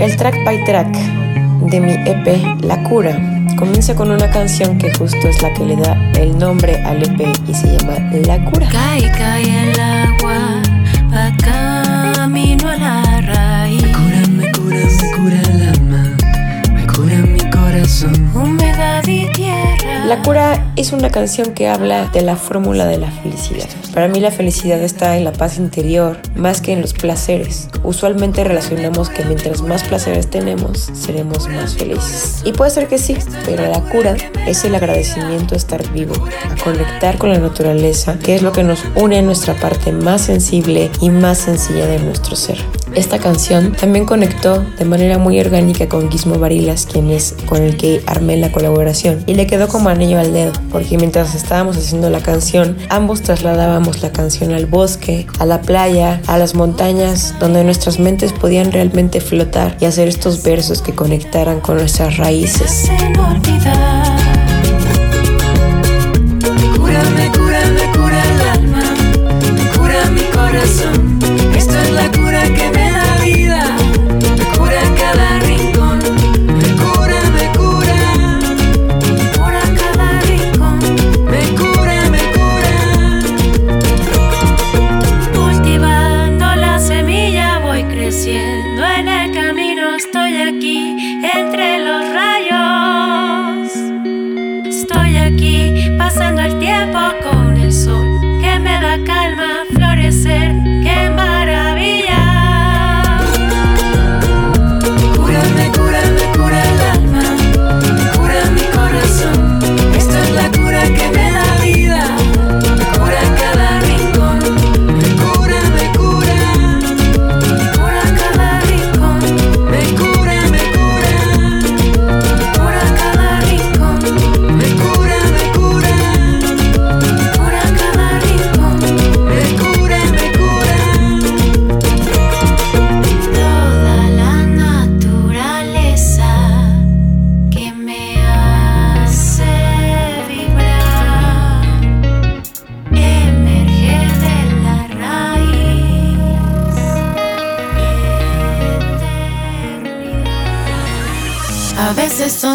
El track by track de mi EP La Cura comienza con una canción que justo es la que le da el nombre al EP y se llama La Cura. Cae, cae el agua, va camino a la raíz. Me cura, me cura, me cura el alma, me cura mi corazón. Humedad y tierra. La Cura es una canción que habla de la fórmula de la felicidad. Para mí la felicidad está en la paz interior más que en los placeres. Usualmente relacionamos que mientras más placeres tenemos, seremos más felices. Y puede ser que sí, pero la cura es el agradecimiento a estar vivo, a conectar con la naturaleza, que es lo que nos une a nuestra parte más sensible y más sencilla de nuestro ser. Esta canción también conectó de manera muy orgánica con Gizmo Barilas, quien es con el que armé la colaboración, y le quedó como anillo al dedo, porque mientras estábamos haciendo la canción, ambos trasladábamos la canción al bosque, a la playa, a las montañas, donde nuestras mentes podían realmente flotar y hacer estos versos que conectaran con nuestras raíces.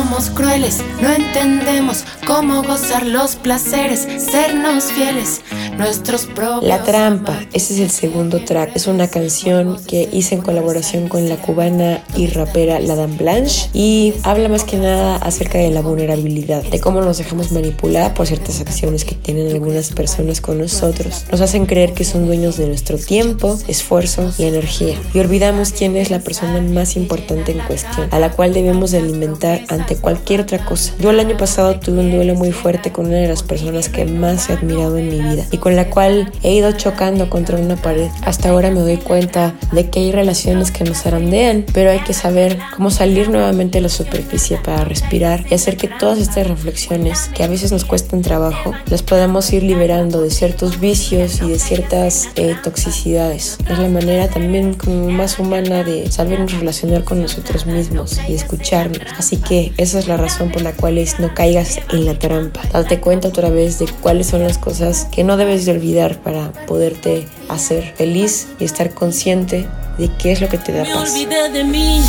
Somos crueles, no entendemos cómo gozar los placeres, sernos fieles, nuestros propios. La Trampa, ese es el segundo track. Es una canción que hice en colaboración con la cubana y rapera La Dame Blanche y habla más que nada acerca de la vulnerabilidad, de cómo nos dejamos manipular por ciertas acciones que tienen algunas personas con nosotros. Nos hacen creer que son dueños de nuestro tiempo, esfuerzo y energía y olvidamos quién es la persona más importante en cuestión, a la cual debemos de alimentar ante cualquier otra cosa. Yo el año pasado tuve un duelo muy fuerte con una de las personas que más he admirado en mi vida y con la cual he ido chocando contra una pared. Hasta ahora me doy cuenta de que hay relaciones que nos zarandean, pero hay que saber cómo salir nuevamente a la superficie para respirar y hacer que todas estas reflexiones que a veces nos cuestan trabajo las podamos ir liberando de ciertos vicios y de ciertas eh, toxicidades. Es la manera también como más humana de sabernos relacionar con nosotros mismos y escucharnos. Así que esa es la razón por la cual es no caigas en la trampa. Date cuenta otra vez de cuáles son las cosas que no debes de olvidar para poderte hacer feliz y estar consciente de qué es lo que te da Me paz. olvidé de mí,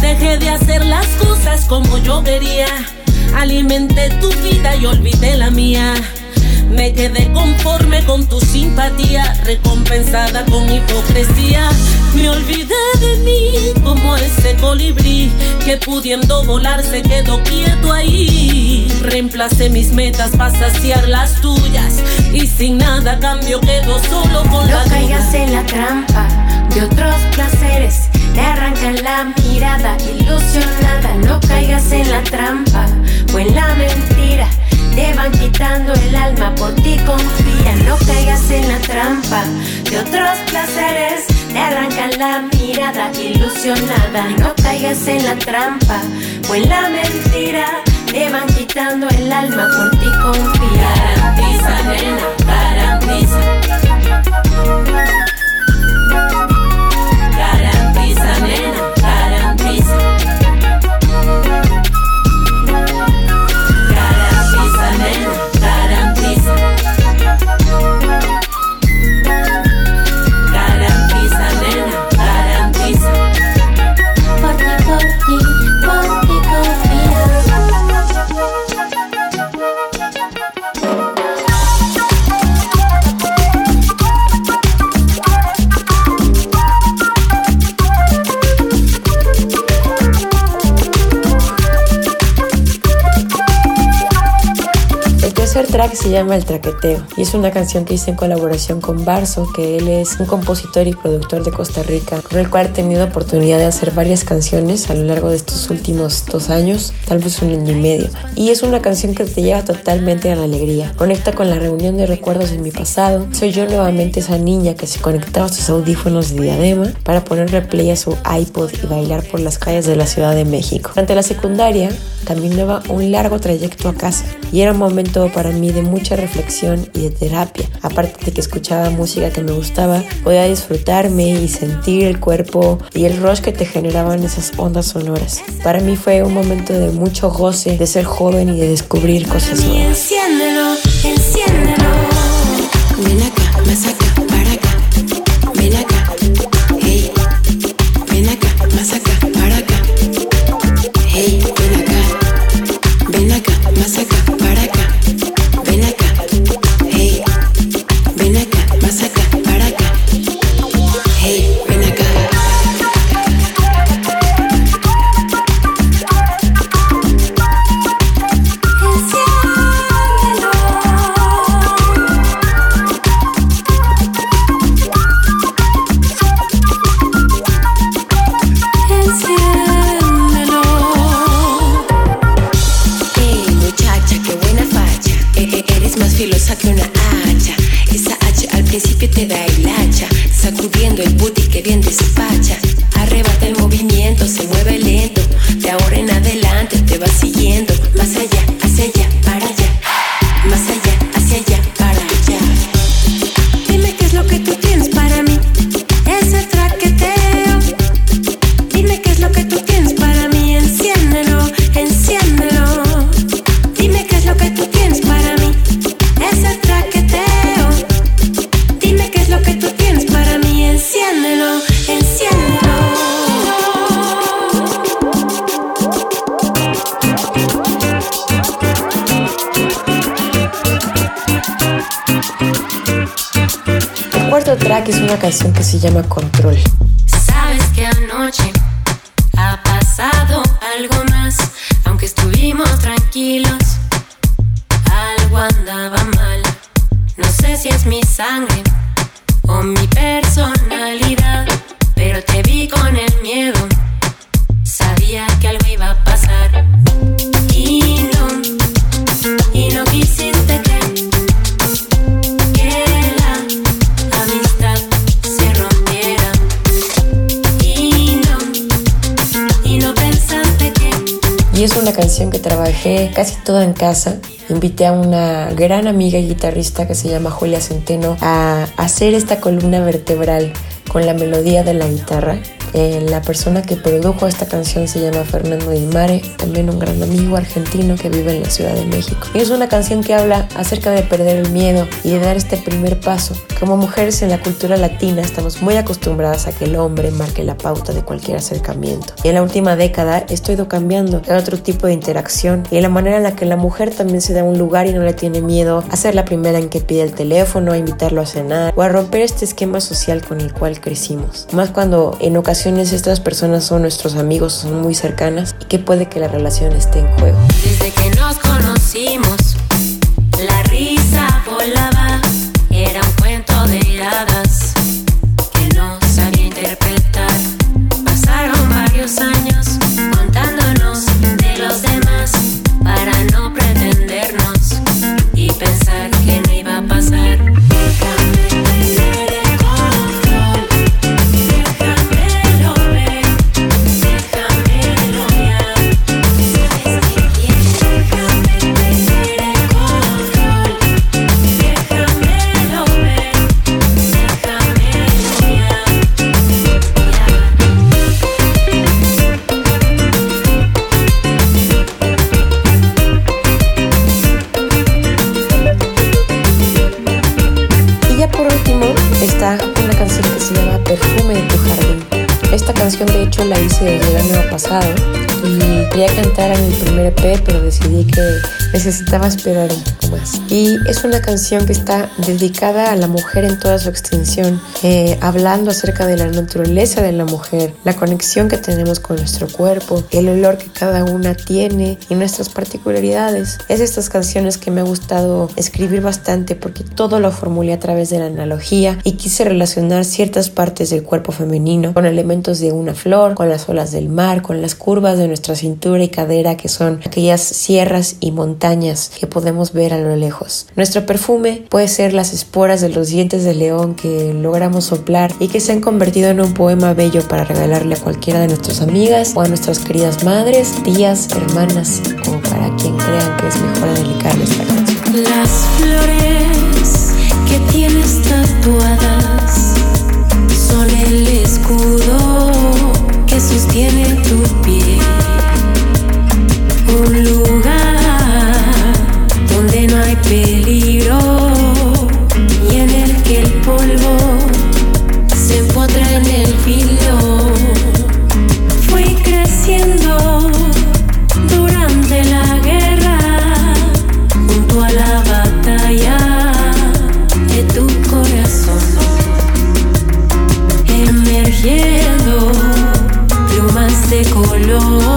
dejé de hacer las cosas como yo quería. Alimenté tu vida y olvidé la mía. Me quedé conforme con tu simpatía, recompensada con hipocresía. Me olvidé de mí como ese colibrí que pudiendo volar se quedó quieto ahí. Reemplacé mis metas para saciar las tuyas y sin nada cambio quedo solo con la No caigas en la trampa de otros placeres. Te arrancan la mirada ilusionada. No caigas en la trampa o en la mentira. Te van quitando el alma, por ti confía. No caigas en la trampa de otros placeres. Te arrancan la mirada ilusionada. No caigas en la trampa o en la mentira. Te van quitando el alma, por ti confía. Track se llama El Traqueteo y es una canción que hice en colaboración con Barzo, que él es un compositor y productor de Costa Rica, con el cual he tenido oportunidad de hacer varias canciones a lo largo de estos últimos dos años, tal vez un año y medio. Y es una canción que te lleva totalmente a la alegría, conecta con la reunión de recuerdos de mi pasado. Soy yo nuevamente esa niña que se conectaba a sus audífonos de diadema para poner replay a su iPod y bailar por las calles de la Ciudad de México. Durante la secundaria, caminaba un largo trayecto a casa y era un momento para mí de mucha reflexión y de terapia. Aparte de que escuchaba música que me gustaba, podía disfrutarme y sentir el cuerpo y el rush que te generaban esas ondas sonoras. Para mí fue un momento de mucho goce, de ser joven y de descubrir cosas nuevas. Eres más filosa que una hacha. Esa hacha al principio te da el hacha. Sacudiendo el booty que bien despacha. Cuarto track es una canción que se llama Control. Sabes que anoche ha pasado algo más, aunque estuvimos tranquilos, algo andaba mal. No sé si es mi sangre Y es una canción que trabajé casi toda en casa. Invité a una gran amiga y guitarrista que se llama Julia Centeno a hacer esta columna vertebral con la melodía de la guitarra. Eh, la persona que produjo esta canción se llama Fernando Di Mare, también un gran amigo argentino que vive en la Ciudad de México. Y es una canción que habla acerca de perder el miedo y de dar este primer paso. Como mujeres en la cultura latina estamos muy acostumbradas a que el hombre marque la pauta de cualquier acercamiento. Y en la última década esto ha ido cambiando. Hay otro tipo de interacción y en la manera en la que la mujer también se da un lugar y no le tiene miedo a ser la primera en que pide el teléfono, a invitarlo a cenar o a romper este esquema social con el cual crecimos. Más cuando en ocasiones estas personas son nuestros amigos, son muy cercanas y que puede que la relación esté en juego. desde que nos conocimos, el año pasado y quería cantar en el primer EP, pero decidí que necesitaba esperar un poco más. Y es una canción que está dedicada a la mujer en toda su extensión, eh, hablando acerca de la naturaleza de la mujer, la conexión que tenemos con nuestro cuerpo, el olor que cada una tiene y nuestras particularidades. Es estas canciones que me ha gustado escribir bastante porque todo lo formulé a través de la analogía y quise relacionar ciertas partes del cuerpo femenino con elementos de una flor, con las olas del mar, con las curvas de nuestra cintura y cadera que son aquellas sierras y montañas que podemos ver a lo lejos. Nuestro perfume puede ser las esporas de los dientes de león que logramos soplar y que se han convertido en un poema bello para regalarle a cualquiera de nuestras amigas o a nuestras queridas madres, tías, hermanas o para quien crean que es mejor dedicarle esta canción. Las flores que tienes tatuadas son el escudo plumas